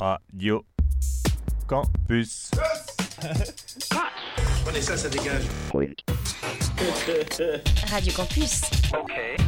Radio Campus. Yes Prenez ça, ça dégage. Radio Campus. Ok.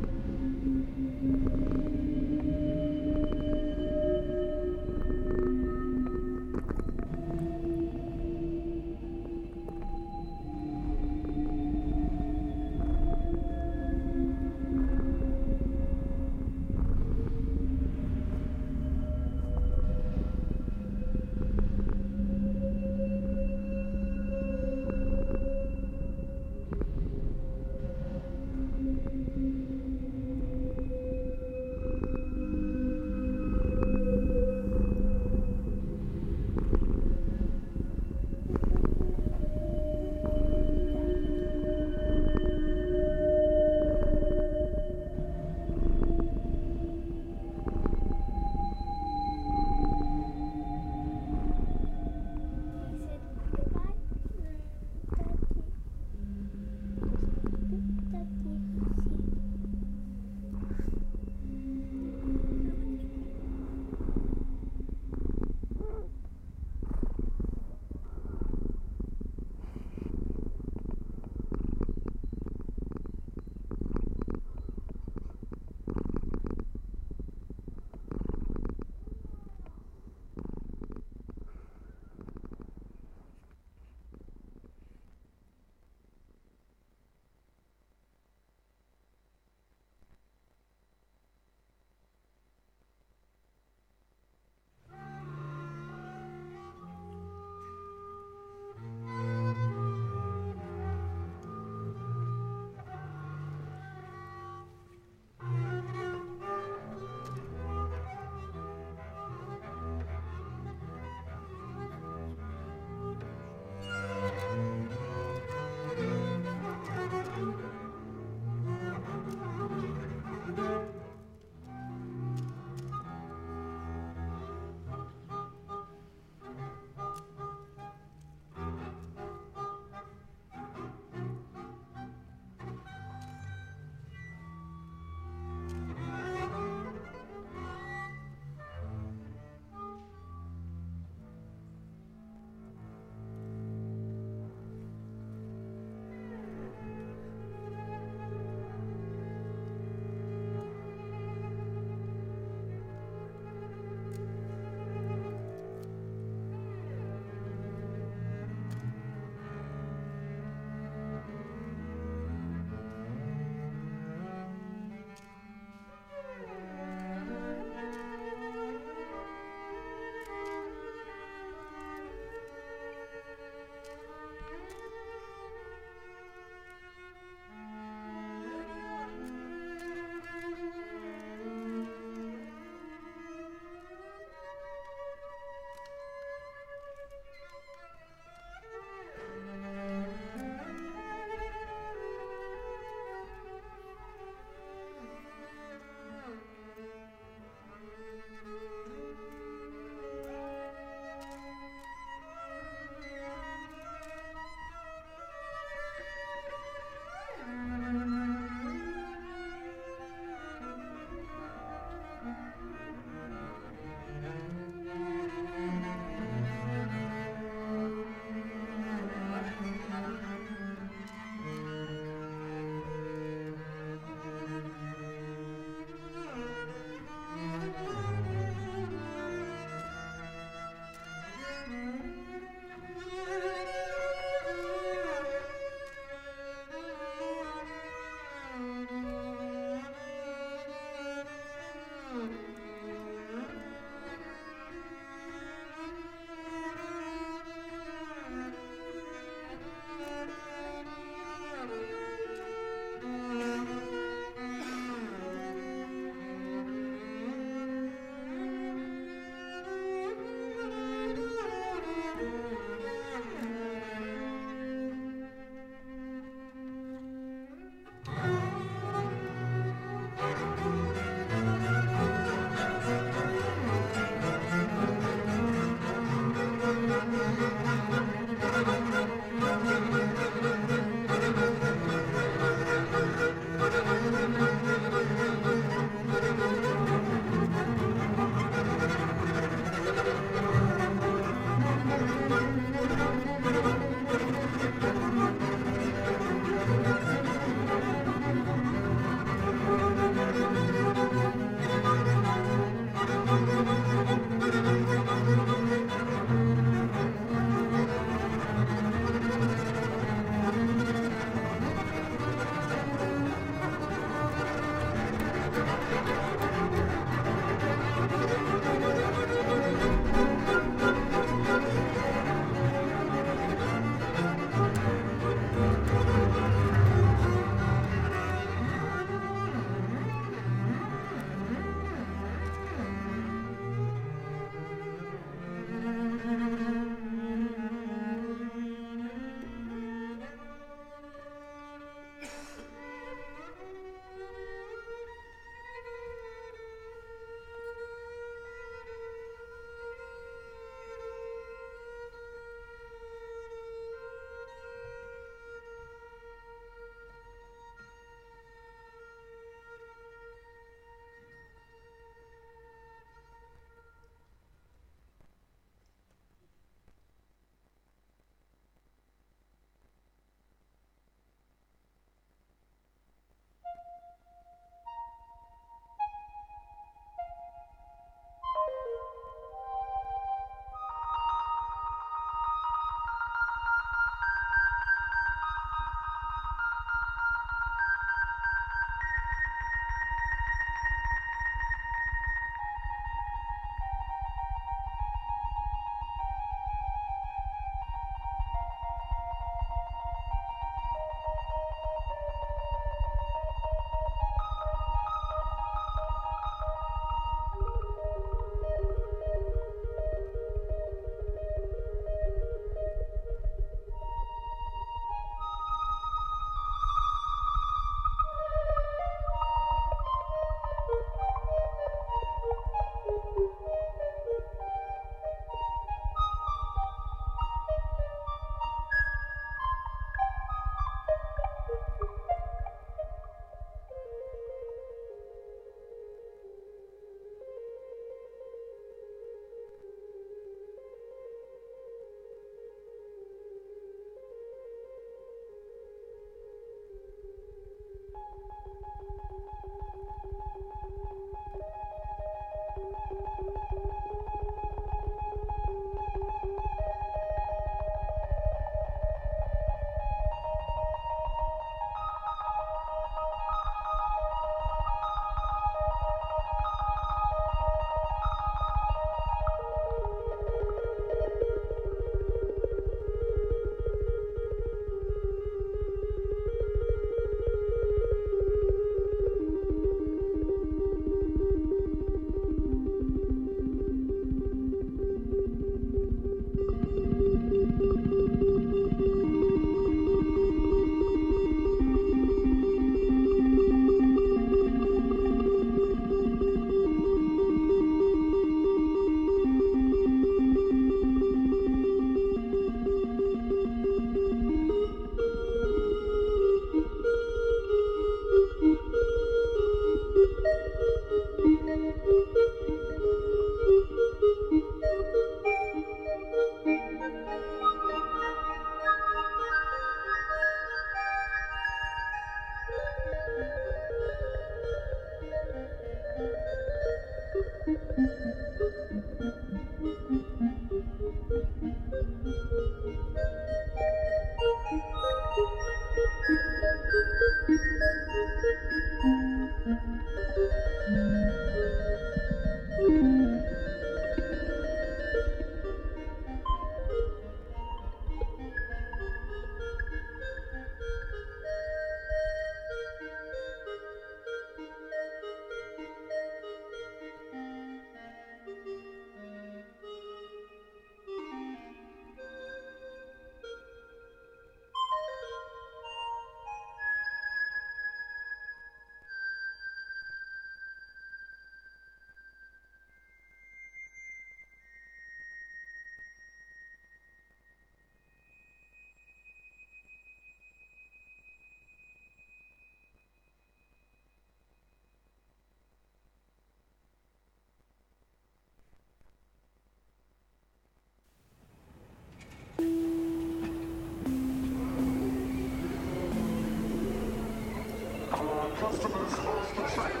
Thank you.